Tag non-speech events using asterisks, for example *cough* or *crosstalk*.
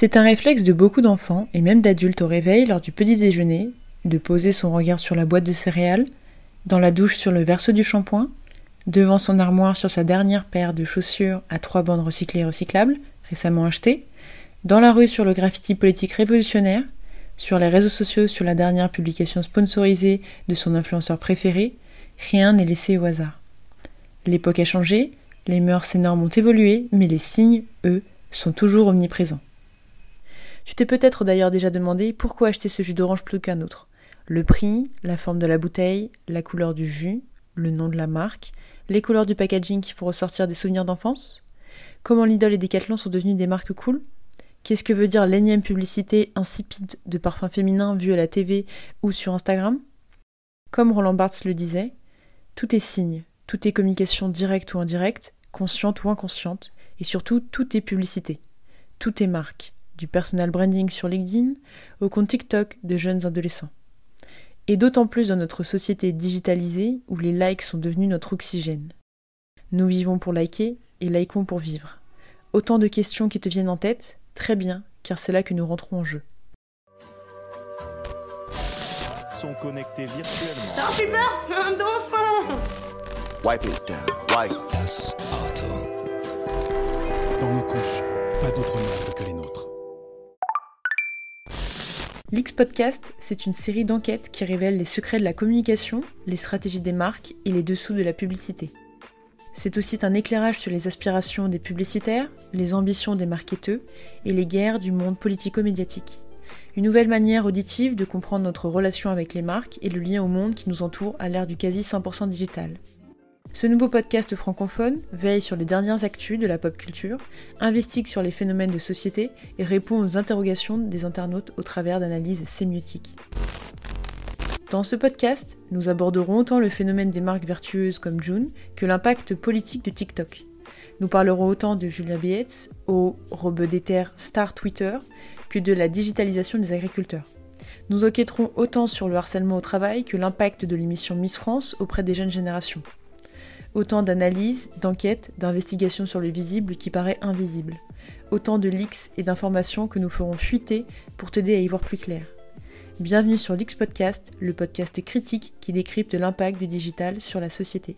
C'est un réflexe de beaucoup d'enfants et même d'adultes au réveil lors du petit déjeuner de poser son regard sur la boîte de céréales, dans la douche sur le verso du shampoing, devant son armoire sur sa dernière paire de chaussures à trois bandes recyclées et recyclables, récemment achetées, dans la rue sur le graffiti politique révolutionnaire, sur les réseaux sociaux sur la dernière publication sponsorisée de son influenceur préféré, rien n'est laissé au hasard. L'époque a changé, les mœurs et normes ont évolué, mais les signes, eux, sont toujours omniprésents. Tu t'es peut-être d'ailleurs déjà demandé pourquoi acheter ce jus d'orange plus qu'un autre. Le prix, la forme de la bouteille, la couleur du jus, le nom de la marque, les couleurs du packaging qui font ressortir des souvenirs d'enfance? Comment Lidl et Decathlon sont devenus des marques cool? Qu'est-ce que veut dire l'énième publicité insipide de parfums féminins vue à la TV ou sur Instagram? Comme Roland Barthes le disait, tout est signe, tout est communication directe ou indirecte, consciente ou inconsciente, et surtout tout est publicité, tout est marque, du personal branding sur LinkedIn au compte TikTok de jeunes adolescents. Et d'autant plus dans notre société digitalisée où les likes sont devenus notre oxygène. Nous vivons pour liker et likons pour vivre. Autant de questions qui te viennent en tête Très bien, car c'est là que nous rentrons en jeu. Sont connectés virtuellement. Ça fait peur *laughs* Un dauphin Wipe it down. Wipe. Das Auto. Dans nos couches, pas d'autres merdes que les nôtres. L'X Podcast, c'est une série d'enquêtes qui révèle les secrets de la communication, les stratégies des marques et les dessous de la publicité. C'est aussi un éclairage sur les aspirations des publicitaires, les ambitions des marketeurs et les guerres du monde politico-médiatique. Une nouvelle manière auditive de comprendre notre relation avec les marques et le lien au monde qui nous entoure à l'ère du quasi 100% digital. Ce nouveau podcast francophone veille sur les dernières actus de la pop culture, investigue sur les phénomènes de société et répond aux interrogations des internautes au travers d'analyses sémiotiques. Dans ce podcast, nous aborderons autant le phénomène des marques vertueuses comme June que l'impact politique de TikTok. Nous parlerons autant de Julia Bietz, au robe d'éther star Twitter, que de la digitalisation des agriculteurs. Nous enquêterons autant sur le harcèlement au travail que l'impact de l'émission Miss France auprès des jeunes générations. Autant d'analyses, d'enquêtes, d'investigations sur le visible qui paraît invisible. Autant de leaks et d'informations que nous ferons fuiter pour t'aider à y voir plus clair. Bienvenue sur l'X Podcast, le podcast critique qui décrypte l'impact du digital sur la société.